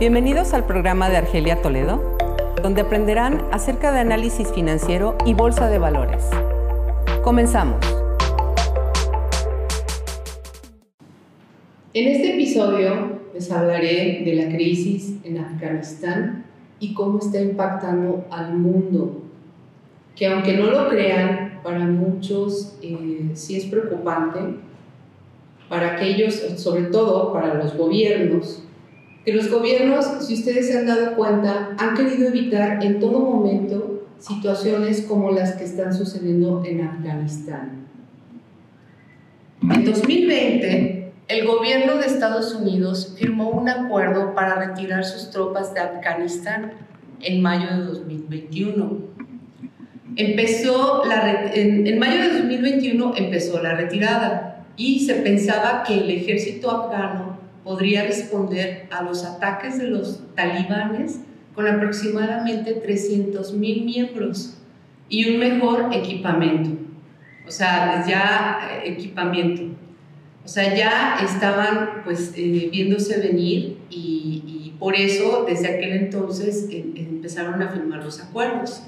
Bienvenidos al programa de Argelia Toledo, donde aprenderán acerca de análisis financiero y bolsa de valores. Comenzamos. En este episodio les hablaré de la crisis en Afganistán y cómo está impactando al mundo, que aunque no lo crean, para muchos eh, sí es preocupante, para aquellos, sobre todo para los gobiernos, que los gobiernos, si ustedes se han dado cuenta, han querido evitar en todo momento situaciones como las que están sucediendo en Afganistán. En 2020, el gobierno de Estados Unidos firmó un acuerdo para retirar sus tropas de Afganistán en mayo de 2021. Empezó en mayo de 2021 empezó la retirada y se pensaba que el ejército afgano podría responder a los ataques de los talibanes con aproximadamente 300.000 miembros y un mejor equipamiento. O sea, ya eh, equipamiento. O sea, ya estaban pues eh, viéndose venir y, por eso desde aquel entonces empezaron a firmar los acuerdos.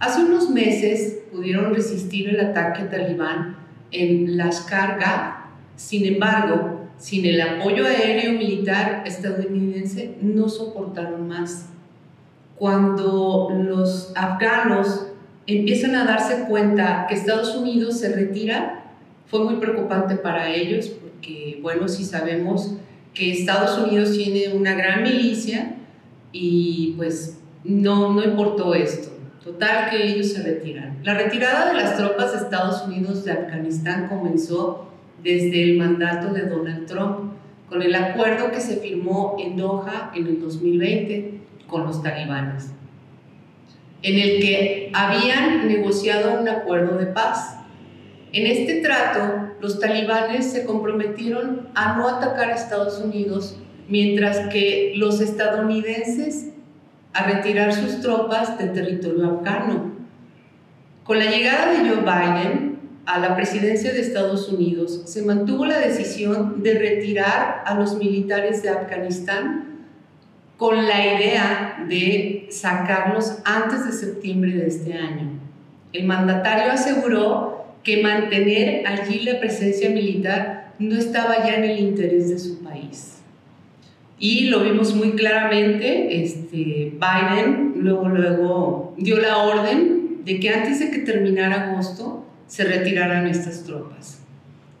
Hace unos meses pudieron resistir el ataque talibán en las cargas, sin embargo, sin el apoyo aéreo militar estadounidense, no soportaron más. Cuando los afganos empiezan a darse cuenta que Estados Unidos se retira, fue muy preocupante para ellos porque, bueno, si sabemos que Estados Unidos tiene una gran milicia y pues no, no importó esto. Total que ellos se retiran. La retirada de las tropas de Estados Unidos de Afganistán comenzó desde el mandato de Donald Trump, con el acuerdo que se firmó en Doha en el 2020 con los talibanes, en el que habían negociado un acuerdo de paz. En este trato, los talibanes se comprometieron a no atacar a Estados Unidos, mientras que los estadounidenses a retirar sus tropas del territorio afgano. Con la llegada de Joe Biden, a la presidencia de Estados Unidos, se mantuvo la decisión de retirar a los militares de Afganistán con la idea de sacarlos antes de septiembre de este año. El mandatario aseguró que mantener allí la presencia militar no estaba ya en el interés de su país. Y lo vimos muy claramente, este, Biden luego, luego dio la orden de que antes de que terminara agosto, se retiraran estas tropas.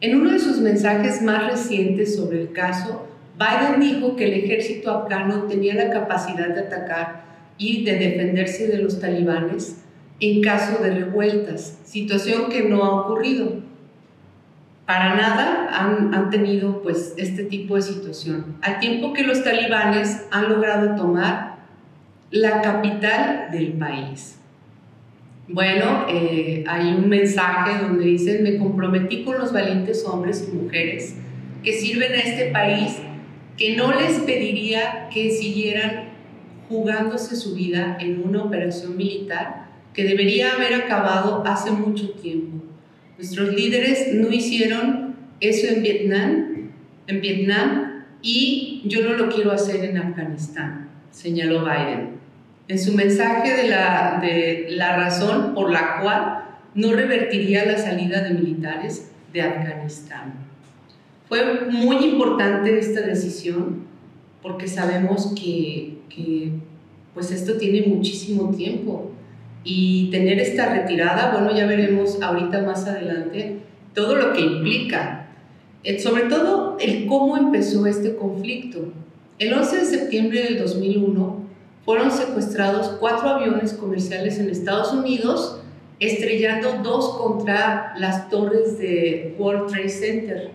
En uno de sus mensajes más recientes sobre el caso, Biden dijo que el ejército afgano tenía la capacidad de atacar y de defenderse de los talibanes en caso de revueltas, situación que no ha ocurrido. Para nada han, han tenido pues este tipo de situación, al tiempo que los talibanes han logrado tomar la capital del país. Bueno, eh, hay un mensaje donde dicen, me comprometí con los valientes hombres y mujeres que sirven a este país, que no les pediría que siguieran jugándose su vida en una operación militar que debería haber acabado hace mucho tiempo. Nuestros líderes no hicieron eso en Vietnam, en Vietnam y yo no lo quiero hacer en Afganistán, señaló Biden en su mensaje de la, de la razón por la cual no revertiría la salida de militares de Afganistán. Fue muy importante esta decisión porque sabemos que, que pues esto tiene muchísimo tiempo y tener esta retirada, bueno, ya veremos ahorita más adelante todo lo que implica, eh, sobre todo el cómo empezó este conflicto. El 11 de septiembre del 2001, fueron secuestrados cuatro aviones comerciales en Estados Unidos, estrellando dos contra las torres de World Trade Center.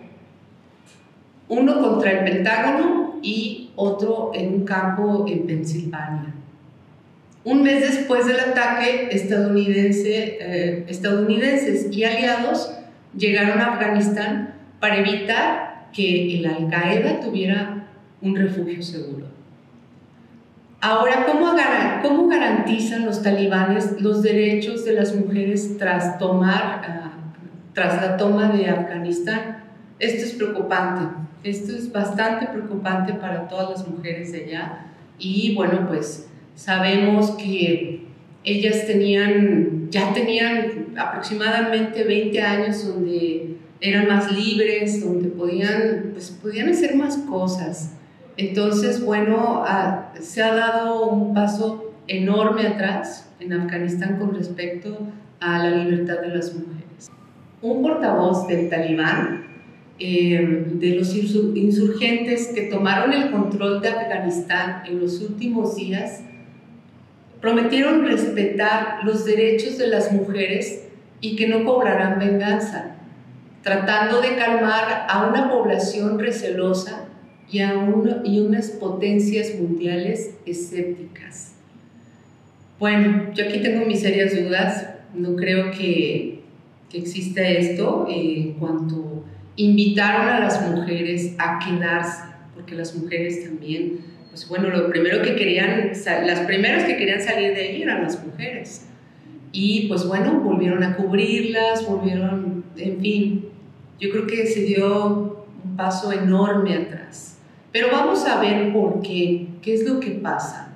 Uno contra el Pentágono y otro en un campo en Pensilvania. Un mes después del ataque, estadounidense, eh, estadounidenses y aliados llegaron a Afganistán para evitar que el Al-Qaeda tuviera un refugio seguro. Ahora, ¿cómo, garantizan los talibanes los derechos de las mujeres tras, tomar, ah, tras la toma de Afganistán? Esto es preocupante, esto es bastante preocupante para todas las mujeres de allá y bueno, pues sabemos que ellas tenían, ya tenían aproximadamente 20 años donde eran más libres, donde podían, pues, podían hacer más cosas. Entonces, bueno, se ha dado un paso enorme atrás en Afganistán con respecto a la libertad de las mujeres. Un portavoz del talibán, eh, de los insurgentes que tomaron el control de Afganistán en los últimos días, prometieron respetar los derechos de las mujeres y que no cobrarán venganza, tratando de calmar a una población recelosa y, a y unas potencias mundiales escépticas. Bueno, yo aquí tengo mis serias dudas, no creo que, que exista esto en cuanto invitaron a las mujeres a quedarse, porque las mujeres también, pues bueno, lo primero que querían, las primeras que querían salir de ahí eran las mujeres. Y pues bueno, volvieron a cubrirlas, volvieron, en fin, yo creo que se dio un paso enorme atrás. Pero vamos a ver por qué, qué es lo que pasa.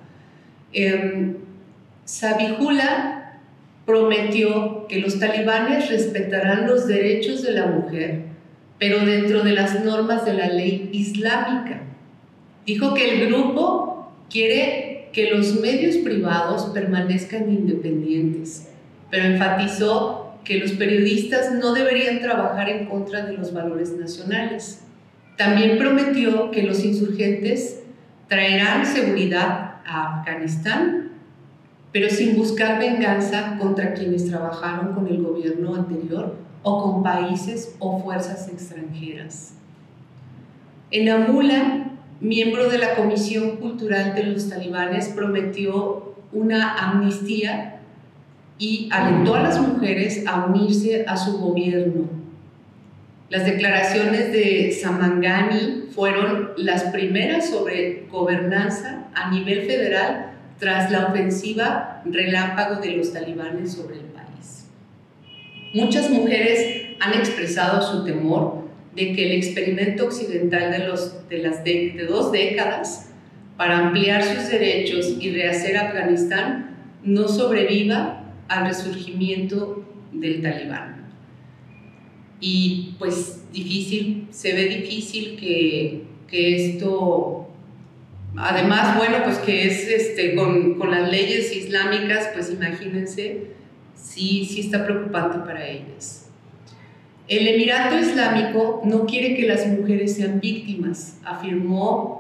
Eh, Sabihula prometió que los talibanes respetarán los derechos de la mujer, pero dentro de las normas de la ley islámica. Dijo que el grupo quiere que los medios privados permanezcan independientes, pero enfatizó que los periodistas no deberían trabajar en contra de los valores nacionales. También prometió que los insurgentes traerán seguridad a Afganistán, pero sin buscar venganza contra quienes trabajaron con el gobierno anterior o con países o fuerzas extranjeras. En Amula, miembro de la Comisión Cultural de los Talibanes, prometió una amnistía y alentó a las mujeres a unirse a su gobierno. Las declaraciones de Samangani fueron las primeras sobre gobernanza a nivel federal tras la ofensiva relámpago de los talibanes sobre el país. Muchas mujeres han expresado su temor de que el experimento occidental de, los, de las de dos décadas para ampliar sus derechos y rehacer Afganistán no sobreviva al resurgimiento del talibán. Y pues difícil, se ve difícil que, que esto, además, bueno, pues que es este, con, con, las leyes islámicas, pues imagínense, sí, sí está preocupante para ellas. El Emirato Islámico no quiere que las mujeres sean víctimas, afirmó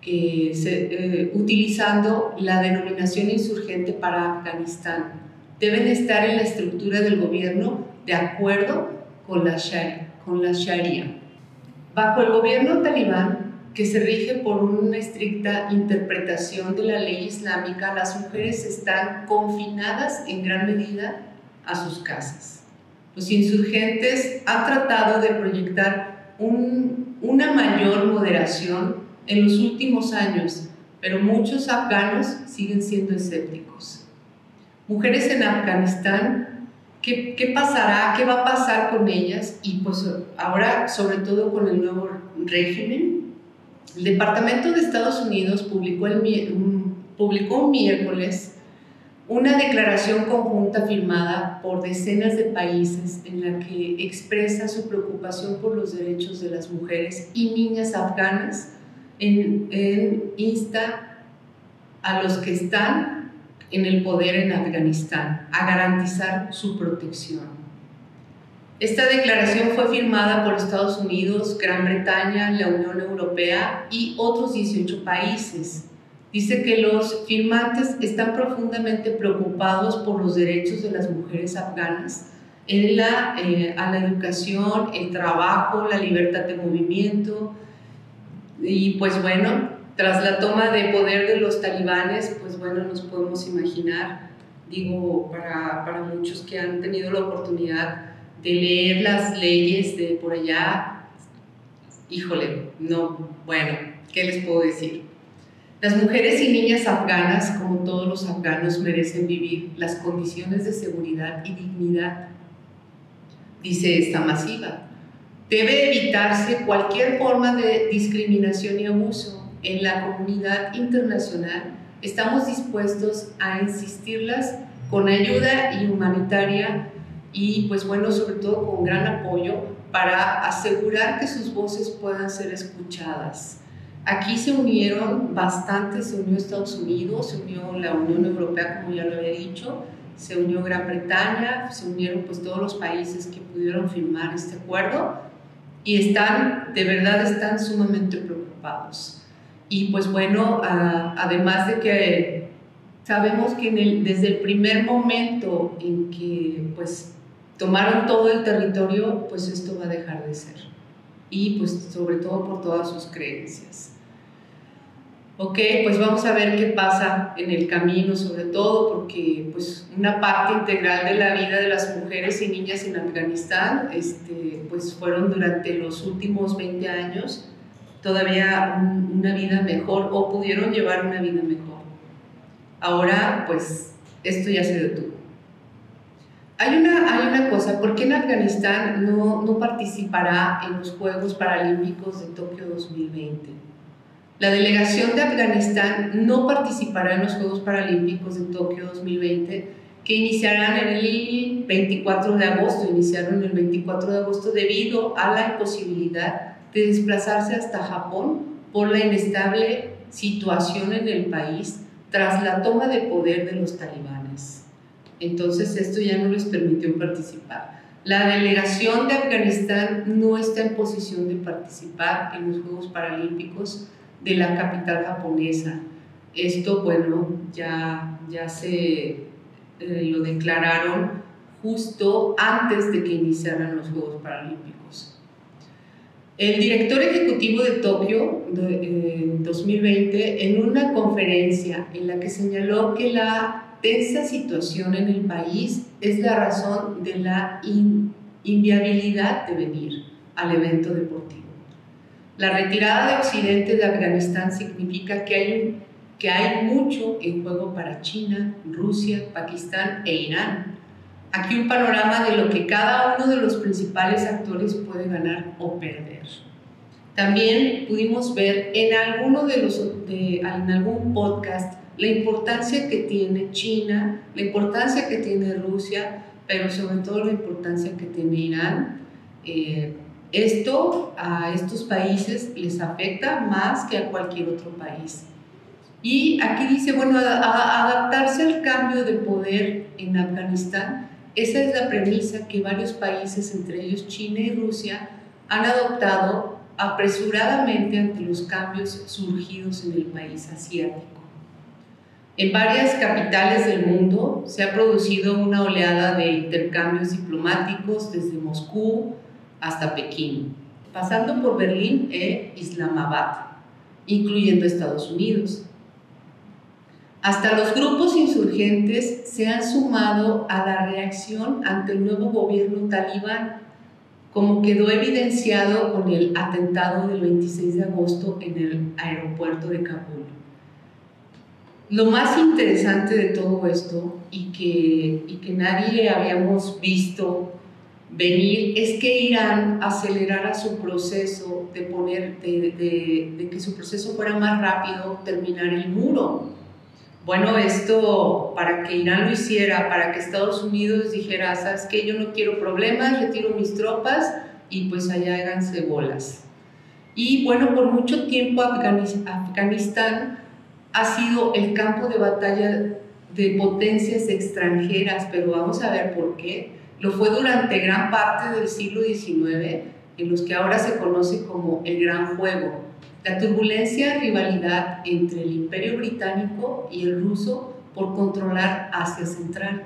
que eh, utilizando la denominación insurgente para Afganistán deben estar en la estructura del gobierno de acuerdo con la, con la Sharia. Bajo el gobierno talibán, que se rige por una estricta interpretación de la ley islámica, las mujeres están confinadas en gran medida a sus casas. Los insurgentes han tratado de proyectar una mayor moderación en los últimos años, pero muchos afganos siguen siendo escépticos. Mujeres en Afganistán, ¿qué, ¿qué, pasará? ¿Qué va a pasar con ellas? Y pues ahora, sobre todo con el nuevo régimen, el Departamento de Estados Unidos publicó, el, publicó un miércoles una declaración conjunta firmada por decenas de países en la que expresa su preocupación por los derechos de las mujeres y niñas afganas en, en insta a los que están en el poder en Afganistán, a garantizar su protección. Esta declaración fue firmada por Estados Unidos, Gran Bretaña, la Unión Europea y otros 18 países. Dice que los firmantes están profundamente preocupados por los derechos de las mujeres afganas en la, eh, a la educación, el trabajo, la libertad de movimiento. Y pues bueno, tras la toma de poder de los talibanes, pues bueno, nos podemos imaginar, digo, para, para muchos que han tenido la oportunidad de leer las leyes de por allá, híjole, no, bueno, ¿qué les puedo decir? Las mujeres y niñas afganas, como todos los afganos, merecen vivir las condiciones de seguridad y dignidad, dice esta masiva. Debe evitarse cualquier forma de discriminación y abuso en la comunidad internacional estamos dispuestos a insistirlas con ayuda humanitaria y pues bueno, sobre todo con gran apoyo para asegurar que sus voces puedan ser escuchadas. Aquí se unieron bastantes, se unió Estados Unidos, se unió la Unión Europea, como ya lo había dicho, se unió Gran Bretaña, se unieron pues todos los países que pudieron firmar este acuerdo y están, de verdad están sumamente preocupados. Y pues bueno, además de que sabemos que desde el primer momento en que pues tomaron todo el territorio, pues esto va a dejar de ser. Y pues sobre todo por todas sus creencias. Ok, pues vamos a ver qué pasa en el camino, sobre todo porque pues una parte integral de la vida de las mujeres y niñas en Afganistán este, pues fueron durante los últimos 20 años todavía una vida mejor o pudieron llevar una vida mejor. Ahora pues esto ya se detuvo. Hay una, hay una cosa, ¿por qué en Afganistán no, no participará en los Juegos Paralímpicos de Tokio 2020? La delegación de Afganistán no participará en los Juegos Paralímpicos de Tokio 2020, que iniciarán el 24 de agosto, iniciaron el 24 de agosto debido a la imposibilidad de desplazarse hasta Japón por la inestable situación en el país tras la toma de poder de los talibanes. Entonces esto ya no les permitió participar. La delegación de Afganistán no está en posición de participar en los Juegos Paralímpicos de la capital japonesa. Esto, bueno, ya, ya se eh, lo declararon justo antes de que iniciaran los Juegos Paralímpicos. El director ejecutivo de Tokio en 2020, en una conferencia en la que señaló que la tensa situación en el país es la razón de la inviabilidad de venir al evento deportivo. La retirada de Occidente de Afganistán significa que hay, que hay mucho en juego para China, Rusia, Pakistán e Irán. Aquí un panorama de lo que cada uno de los principales actores puede ganar o perder. También pudimos ver en, alguno de los, en algún podcast la importancia que tiene China, la importancia que tiene Rusia, pero sobre todo la importancia que tiene Irán. Eh, esto a estos países les afecta más que a cualquier otro país. Y aquí dice, bueno, adaptarse al cambio de poder en Afganistán, esa es la premisa que varios países, entre ellos China y Rusia, han adoptado apresuradamente ante los cambios surgidos en el país asiático. En varias capitales del mundo se ha producido una oleada de intercambios diplomáticos desde Moscú, hasta Pekín, pasando por Berlín e Islamabad, incluyendo Estados Unidos. Hasta los grupos insurgentes se han sumado a la reacción ante el nuevo gobierno talibán, como quedó evidenciado con el atentado del 26 de agosto en el aeropuerto de Kabul. Lo más interesante de todo esto y que, y que nadie habíamos visto venir es que Irán acelerara su proceso de poner, de, que su proceso fuera más rápido, terminar el muro. Bueno, esto para que Irán lo hiciera, para que Estados Unidos dijera, sabes que yo no quiero problemas, retiro mis tropas y pues allá háganse bolas. Y bueno, por mucho tiempo Afganistán ha sido el campo de batalla de potencias extranjeras, pero vamos a ver por qué. Lo fue durante gran parte del siglo XIX, en los que ahora se conoce como el Gran Juego, la turbulencia rivalidad entre el Imperio Británico y el ruso por controlar Asia Central.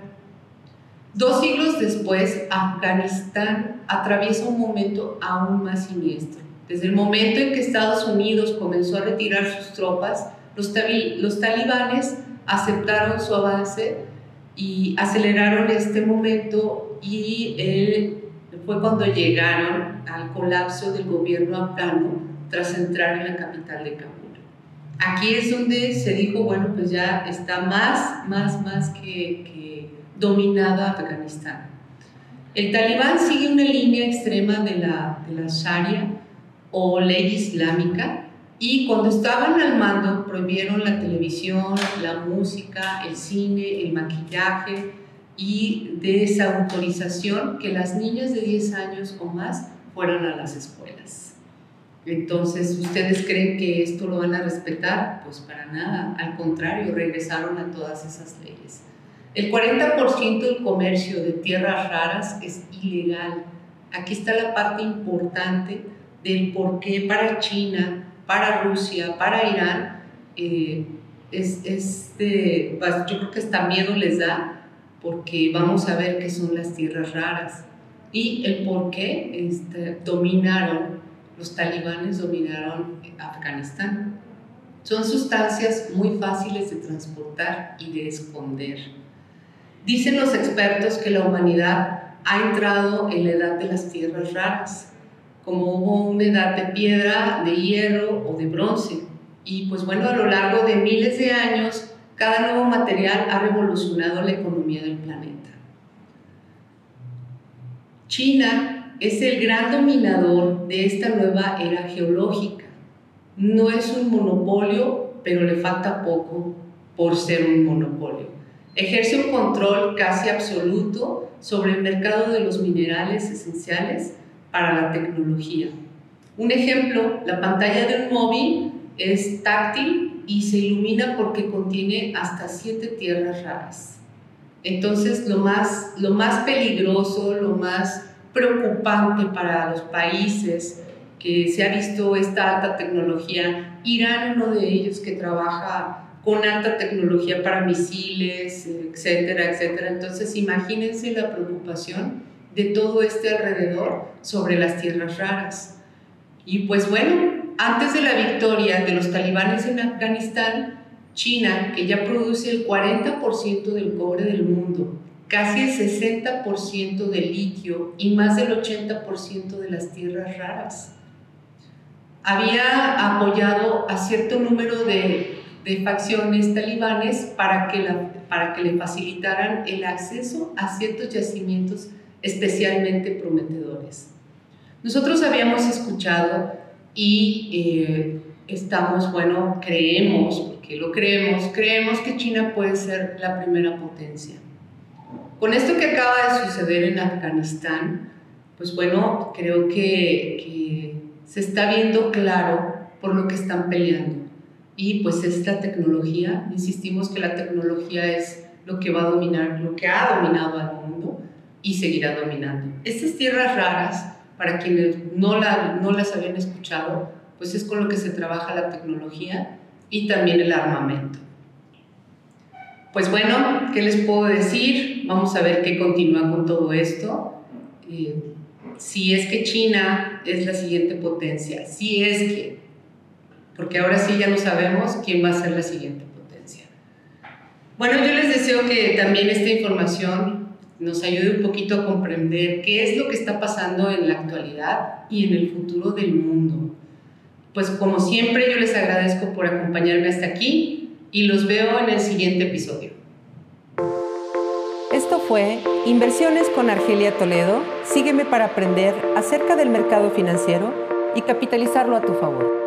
Dos siglos después, Afganistán atraviesa un momento aún más siniestro. Desde el momento en que Estados Unidos comenzó a retirar sus tropas, los, los talibanes aceptaron su avance y aceleraron este momento y fue cuando llegaron al colapso del gobierno afgano tras entrar en la capital de Kabul. Aquí es donde se dijo, bueno, pues ya está más, más, más que, que Afganistán. El talibán sigue una línea extrema de la, de la Sharia o ley islámica Y cuando estaban al mando, prohibieron la televisión, la música, el cine, el maquillaje y desautorización que las niñas de 10 años o más fueran a las escuelas. Entonces, ¿ustedes creen que esto lo van a respetar? Pues para nada, al contrario, regresaron a todas esas leyes. El 40% del comercio de tierras raras es ilegal. Aquí está la parte importante del por qué para China, para Rusia, para Irán, eh, es, pues, yo creo que hasta miedo les da porque vamos a ver qué son las tierras raras y el por qué este, dominaron, los talibanes dominaron Afganistán. Son sustancias muy fáciles de transportar y de esconder. Dicen los expertos que la humanidad ha entrado en la edad de las tierras raras, como hubo una edad de piedra, de hierro o de bronce. Y pues bueno, a lo largo de miles de años, cada nuevo material ha revolucionado la economía del planeta. China es el gran dominador de esta nueva era geológica. No es un monopolio, pero le falta poco por ser un monopolio. Ejerce un control casi absoluto sobre el mercado de los minerales esenciales para la tecnología. Un ejemplo, la pantalla de un móvil es táctil y se ilumina porque contiene hasta siete tierras raras. Entonces, lo más, lo más peligroso, lo más preocupante para los países que se ha visto esta alta tecnología, Irán uno de ellos que trabaja con alta tecnología para misiles, etcétera, etcétera. Entonces, imagínense la preocupación de todo este alrededor sobre las tierras raras. Y pues bueno, antes de la victoria de los talibanes en Afganistán, China, que ya produce el 40% del cobre del mundo, casi el 60% del litio y más del 80% de las tierras raras, había apoyado a cierto número de, de facciones talibanes para que, para que le facilitaran el acceso a ciertos yacimientos especialmente prometedores. Nosotros habíamos escuchado y eh, estamos, bueno, creemos, porque lo creemos, creemos que China puede ser la primera potencia. Con esto que acaba de suceder en Afganistán, pues bueno, creo que, se está viendo claro por lo que están peleando. Y pues es la tecnología, insistimos que la tecnología es lo que va a dominar, lo que ha dominado al mundo y seguirá dominando. Estas tierras raras, para quienes no las habían escuchado, pues es con lo que se trabaja la tecnología y también el armamento. Pues bueno, ¿qué les puedo decir? Vamos a ver qué continúa con todo esto. Eh, si es que China es la siguiente potencia, si es que, porque ahora sí ya no sabemos quién va a ser la siguiente potencia. Bueno, yo les deseo que también esta información nos ayude un poquito a comprender qué es lo que está pasando en la actualidad y en el futuro del mundo pues como siempre yo les agradezco por acompañarme hasta aquí y los veo en el siguiente episodio. Esto fue Inversiones con Argelia Toledo. Sígueme para aprender acerca del mercado financiero y capitalizarlo a tu favor.